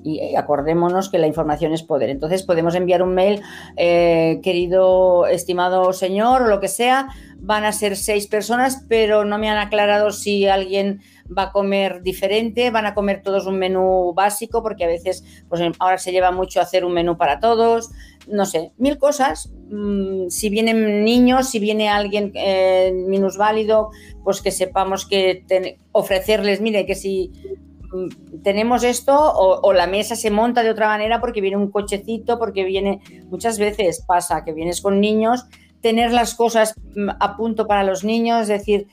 Y eh, acordémonos que la información es poder. Entonces podemos enviar un mail, eh, querido, estimado señor, o lo que sea, van a ser seis personas, pero no me han aclarado si alguien va a comer diferente, van a comer todos un menú básico, porque a veces, pues ahora se lleva mucho hacer un menú para todos, no sé, mil cosas. Mm, si vienen niños, si viene alguien eh, minusválido, pues que sepamos que ofrecerles, mire, que si mm, tenemos esto o, o, la mesa se monta de otra manera porque viene un cochecito, porque viene, muchas veces pasa que vienes con niños, tener las cosas mm, a punto para los niños, es decir,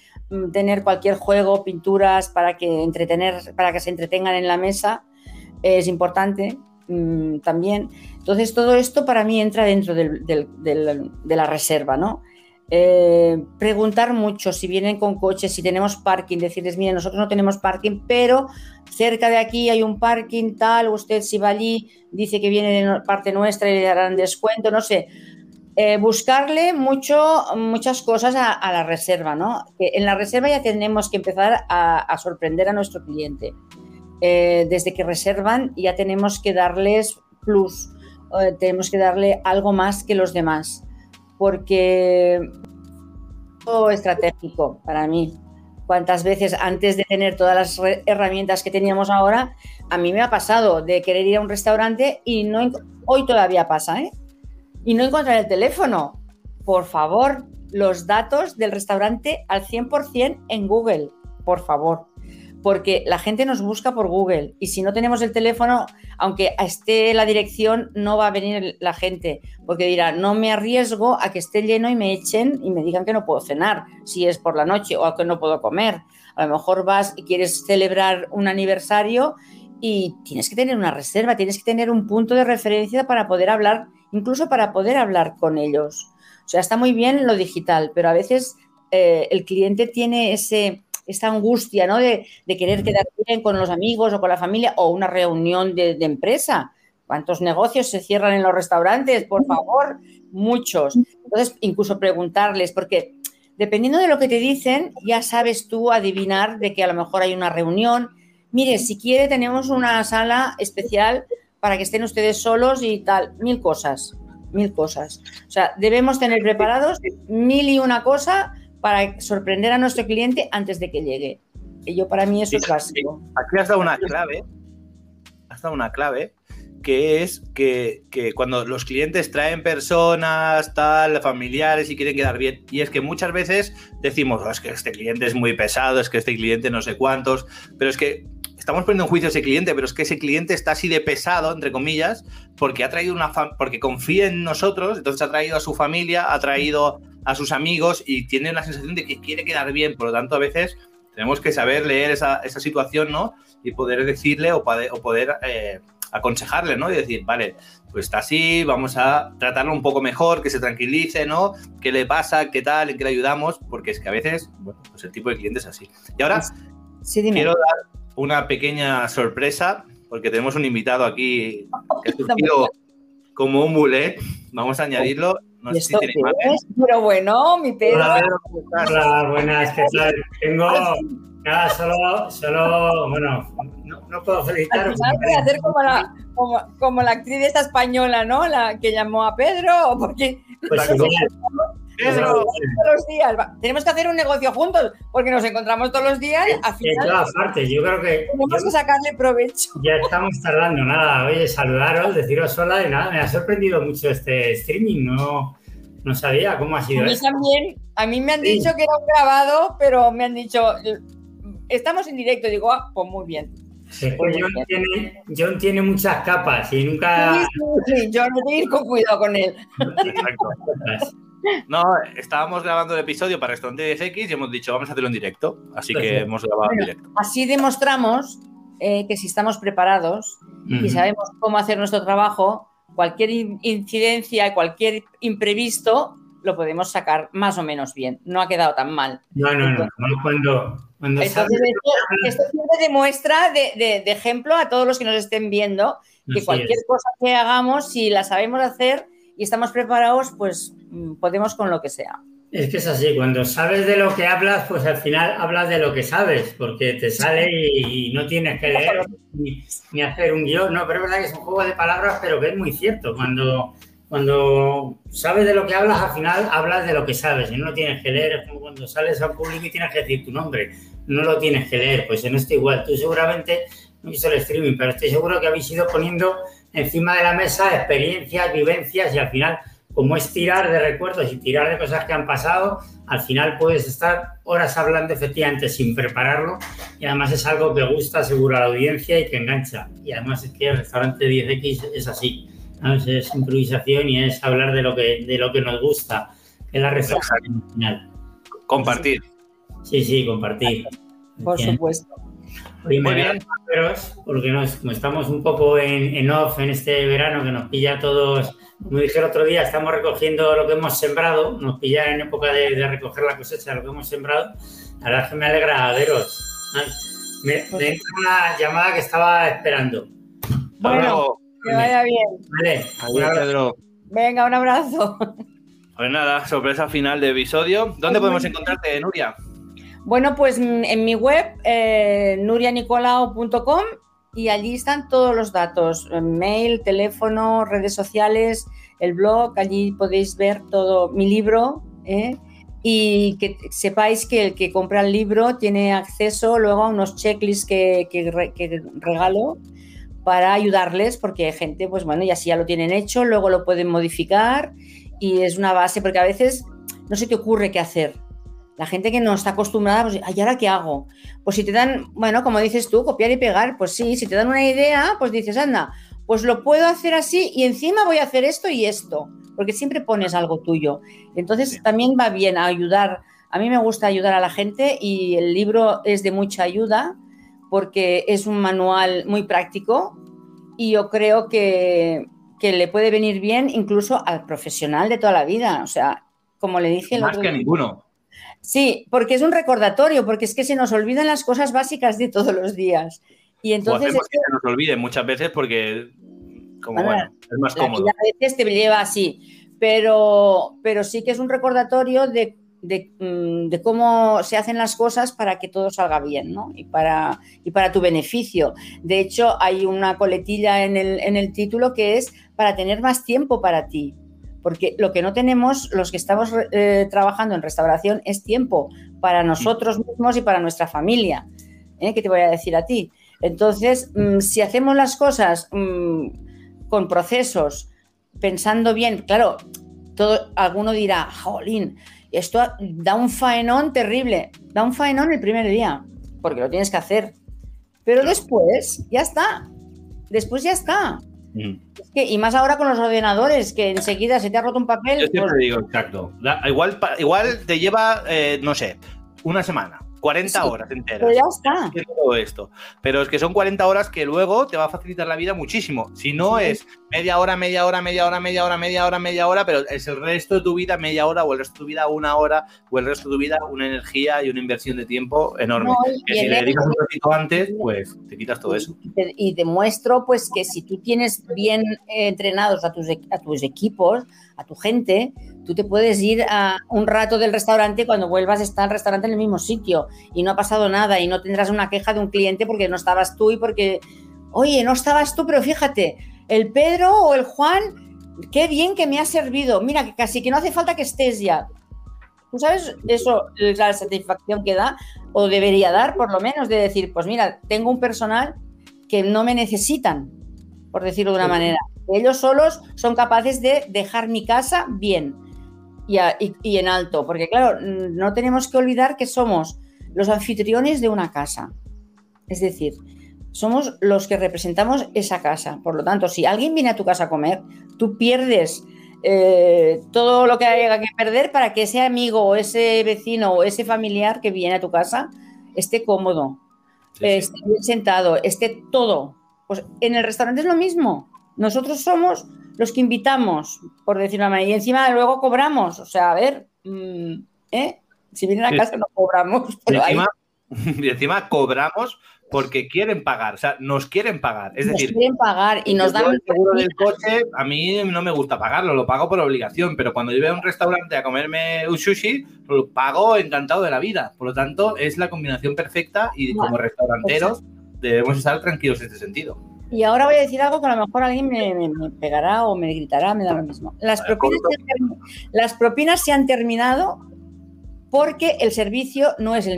tener cualquier juego, pinturas para que entretener, para que se entretengan en la mesa es importante mm, también. Entonces todo esto para mí entra dentro de la reserva, ¿no? Eh, preguntar mucho si vienen con coches, si tenemos parking, decirles, miren, nosotros no tenemos parking, pero cerca de aquí hay un parking tal, usted si va allí dice que viene de parte nuestra y le darán descuento, no sé eh, buscarle mucho, muchas cosas a, la reserva, ¿no? En la reserva ya tenemos que empezar a, sorprender a nuestro cliente. Eh, desde que reservan ya tenemos que darles plus, eh, tenemos que darle algo más que los demás, porque todo estratégico para mí. Cuántas veces antes de tener todas las herramientas que teníamos ahora, a mí me ha pasado de querer ir a un restaurante y no hoy todavía pasa, ¿eh? Y no encontrar el teléfono. Por favor, los datos del restaurante al 100% en Google, por favor. Porque la gente nos busca por Google y si no tenemos el teléfono, aunque esté la dirección, no va a venir la gente. Porque dirá, no me arriesgo a que esté lleno y me echen y me digan que no puedo cenar, si es por la noche o que no puedo comer. A lo mejor vas y quieres celebrar un aniversario y tienes que tener una reserva, tienes que tener un punto de referencia para poder hablar incluso para poder hablar con ellos. O sea, está muy bien lo digital, pero a veces eh, el cliente tiene ese, esa angustia ¿no? de, querer quedar bien con los amigos o con la familia o una reunión de, empresa. ¿Cuántos negocios se cierran en los restaurantes? Por favor, muchos. Entonces, incluso preguntarles, porque dependiendo de lo que te dicen, ya sabes tú adivinar de que a lo mejor hay una reunión. Mire, si quiere, tenemos una sala especial para que estén ustedes solos y tal, mil cosas, mil cosas. O sea, debemos tener preparados mil y una cosa para sorprender a nuestro cliente antes de que llegue. Y yo para mí eso es básico. Aquí has dado una clave, has dado una clave que es que, que, cuando los clientes traen personas, tal, familiares y quieren quedar bien, y es que muchas veces decimos, oh, es que este cliente es muy pesado, es que este cliente no sé cuántos, pero es que estamos poniendo en juicio a ese cliente, pero es que ese cliente está así de pesado, entre comillas, porque ha traído una porque confía en nosotros, entonces ha traído a su familia, ha traído a sus amigos y tiene la sensación de que quiere quedar bien. Por lo tanto, a veces tenemos que saber leer esa, situación, ¿no? Y poder decirle o poder, eh, aconsejarle, ¿no? Y decir, vale, pues está así, vamos a tratarlo un poco mejor, que se tranquilice, ¿no? ¿Qué le pasa? ¿Qué tal? ¿En qué le ayudamos? Porque es que a veces, bueno, pues el tipo de cliente es así. Y ahora, sí, quiero dar una pequeña sorpresa, porque tenemos un invitado aquí que ha surgido como un mulet. Vamos a añadirlo. No sé si tiene Pero bueno, mi Pedro. Hola, Hola, buenas, ¿qué tal? Tengo. Nada, solo, solo, bueno, no, puedo felicitar. hacer como la, como, la actriz esta española, ¿no? La que llamó a Pedro, porque. Pues Pedro. Todos los días. Tenemos que hacer un negocio juntos porque nos encontramos todos los días. Al De final todas partes, yo creo que tenemos que sacarle provecho. ya estamos tardando. Nada, oye, saludaros, deciros hola y nada, me ha sorprendido mucho este streaming. No, no sabía cómo ha A sido mí esto. también, a mí me han Sí. dicho que era un grabado, pero me han dicho, estamos en directo. Digo, ah, pues muy bien. Es que John tiene, John tiene muchas capas y nunca. sí, sí, no tengo que ir con cuidado con él. No, estábamos grabando el episodio para Restaurante 10X y hemos dicho, vamos a hacerlo en directo. Así que hemos grabado en directo. Así demostramos eh, que si estamos preparados y sabemos cómo hacer nuestro trabajo, cualquier in- incidencia, cualquier imprevisto, lo podemos sacar más o menos bien. No ha quedado tan mal. No, no, no. no, Cuando, cuando Entonces, sabes esto, esto siempre demuestra de, de- de ejemplo a todos los que nos estén viendo que Así cualquier es. cosa que hagamos, si la sabemos hacer y estamos preparados, pues mm, podemos con lo que sea. Es que es así, cuando sabes de lo que hablas, pues al final hablas de lo que sabes, porque te sale y, y no tienes que leer ni, ni hacer un guion. No, pero es verdad que es un juego de palabras, pero que es muy cierto. Cuando, cuando sabes de lo que hablas, al final hablas de lo que sabes y no lo tienes que leer. Es como cuando sales a un público y tienes que decir tu nombre, no lo tienes que leer. Pues en esto igual, tú seguramente no visto el streaming, pero estoy seguro que habéis ido poniendo encima de la mesa experiencias, vivencias y al final como es tirar de recuerdos y tirar de cosas que han pasado, al final puedes estar horas hablando efectivamente sin prepararlo y además es algo que gusta seguro a la audiencia y que engancha. Y además es que el restaurante 10X es así, ¿sabes? es improvisación y es hablar de lo que, de lo que nos gusta, que es la restauración final. Compartir. Sí, sí, compartir. Por supuesto. Hoy me bien. veros, porque nos, como estamos un poco en, en off en este verano que nos pilla a todos, como dije el otro día, estamos recogiendo lo que hemos sembrado, nos pilla en época de, de recoger la cosecha de lo que hemos sembrado. La verdad es que me alegra veros. Me, me entra una llamada que estaba esperando. Bueno. Que vaya bien. Vale, Adiós. Pedro. Venga, un abrazo. Pues nada, sorpresa final de episodio. ¿Dónde podemos encontrarte, Nuria? Bueno, pues en mi web, eh, nurianicolao.com, y allí están todos los datos, mail, teléfono, redes sociales, el blog, allí podéis ver todo mi libro. ¿eh? Y que sepáis que el que compra el libro tiene acceso luego a unos checklists que, que re- que regalo para ayudarles, porque hay gente, pues bueno, ya si ya lo tienen hecho, luego lo pueden modificar y es una base, porque a veces no se te ocurre qué hacer. La gente que no está acostumbrada, pues, ¿y ahora qué hago? Pues si te dan, bueno, como dices tú, copiar y pegar, pues sí, si te dan una idea, pues dices, anda, pues lo puedo hacer así y encima voy a hacer esto y esto, porque siempre pones algo tuyo. Entonces también va bien a ayudar. A mí me gusta ayudar a la gente y el libro es de mucha ayuda porque es un manual muy práctico y yo creo que, que le puede venir bien incluso al profesional de toda la vida. O sea, como le dije el Más otro que día- ninguno. Sí, porque es un recordatorio, porque es que se nos olvidan las cosas básicas de todos los días. Y entonces es que se nos olvide muchas veces porque, como Bueno, es más cómodo. a veces te lleva así, pero, pero sí que es un recordatorio de, de, mm, de cómo se hacen las cosas para que todo salga bien, ¿no? Y para, y para tu beneficio. De hecho, hay una coletilla en el, en el título que es para tener más tiempo para ti. Porque lo que no tenemos, los que estamos eh, trabajando en restauración, es tiempo para nosotros mismos y para nuestra familia. ¿eh? ¿Qué te voy a decir a ti? Entonces, mm, si hacemos las cosas mm, con procesos, pensando bien, claro, todo, alguno dirá, jolín, esto da un faenón terrible, da un faenón el primer día, porque lo tienes que hacer. Pero después, ya está. Después ya está. Mm. Es que, y más ahora con los ordenadores, que enseguida se te ha roto un papel. Yo siempre pues, digo, exacto. Da- igual, igual te lleva, eh, no sé, una semana, 40 Sí, horas enteras. pero ya está. todo esto. Pero es que son 40 horas que luego te va a facilitar la vida muchísimo. Si no Sí. es media hora, media hora, media hora, media hora, media hora, media hora, pero es el resto de tu vida media hora o el resto de tu vida una hora o el resto de tu vida una energía y una inversión de tiempo enorme. No, que si le dedicas un ratito antes, pues te quitas todo eso. Y demuestro pues que si tú tienes bien eh, entrenados a tus, e- a tus equipos, a tu gente, tú te puedes ir a un rato del restaurante y cuando vuelvas está el restaurante en el mismo sitio y no ha pasado nada y no tendrás una queja de un cliente porque no estabas tú y porque, oye, no estabas tú, pero fíjate, el Pedro o el Juan, qué bien que me ha servido, mira, que casi que no hace falta que estés ya. ¿Tú sabes eso, la satisfacción que da, o debería dar por lo menos, de decir, pues mira, tengo un personal que no me necesitan, por decirlo de una manera. Ellos solos son capaces de dejar mi casa bien y, y en alto, porque claro, no tenemos que olvidar que somos los anfitriones de una casa. Es decir, somos los que representamos esa casa. Por lo tanto, si alguien viene a tu casa a comer, tú pierdes eh, todo lo que haya que perder para que ese amigo o ese vecino o ese familiar que viene a tu casa esté cómodo, esté bien sentado, esté todo. Pues en el restaurante es lo mismo. Nosotros somos los que invitamos, por decirlo así, y encima luego cobramos. O sea, a ver, mm, ¿eh? si vienen a casa no cobramos. y encima cobramos porque quieren pagar, o sea, nos quieren pagar. Es nos decir, quieren pagar y nos dan. El seguro del coche, a mí no me gusta pagarlo, lo pago por obligación, pero cuando yo voy a un restaurante a comerme un sushi, lo pago encantado de la vida. Por lo tanto, es la combinación perfecta y como restauranteros debemos estar tranquilos en este sentido. Y ahora voy a decir algo que a lo mejor alguien me, pegará o me gritará, me da lo mismo. Las propinas, las propinas se han terminado porque el servicio no es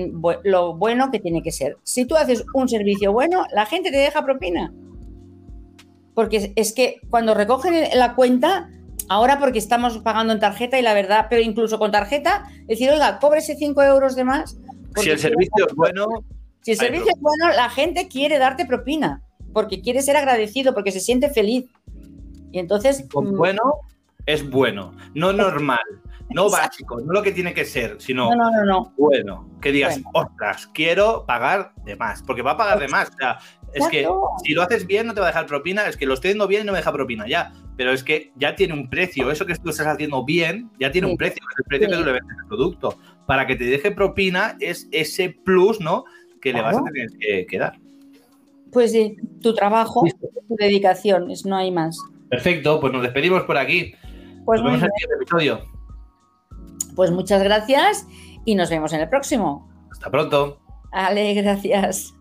lo bueno que tiene que ser. Si tú haces un servicio bueno, la gente te deja propina. Porque es que cuando recogen la cuenta, ahora porque estamos pagando en tarjeta y la verdad, pero incluso con tarjeta, decir, oiga, cóbrese 5 euros de más. Si el servicio es bueno. Si el servicio es bueno, la gente quiere darte propina, porque quiere ser agradecido, porque se siente feliz. Y entonces. Mm, bueno es bueno, no normal. No básico, no lo que tiene que ser, sino bueno, que digas, ostras, quiero pagar de más, porque va a pagar de más. O sea, es que si lo haces bien no te va a dejar propina, es que lo estoy haciendo bien y no me deja propina ya, pero es que ya tiene un precio, eso que tú estás haciendo bien ya tiene un precio, es el precio que tú le vendes el producto. Para que te deje propina es ese plus, ¿no? Que le vas a tener que, dar. Pues sí, tu trabajo, tu dedicación, no hay más. Perfecto, pues nos despedimos por aquí. Pues nos vemos en el siguiente episodio. Pues muchas gracias y nos vemos en el próximo. Hasta pronto. Ale, gracias.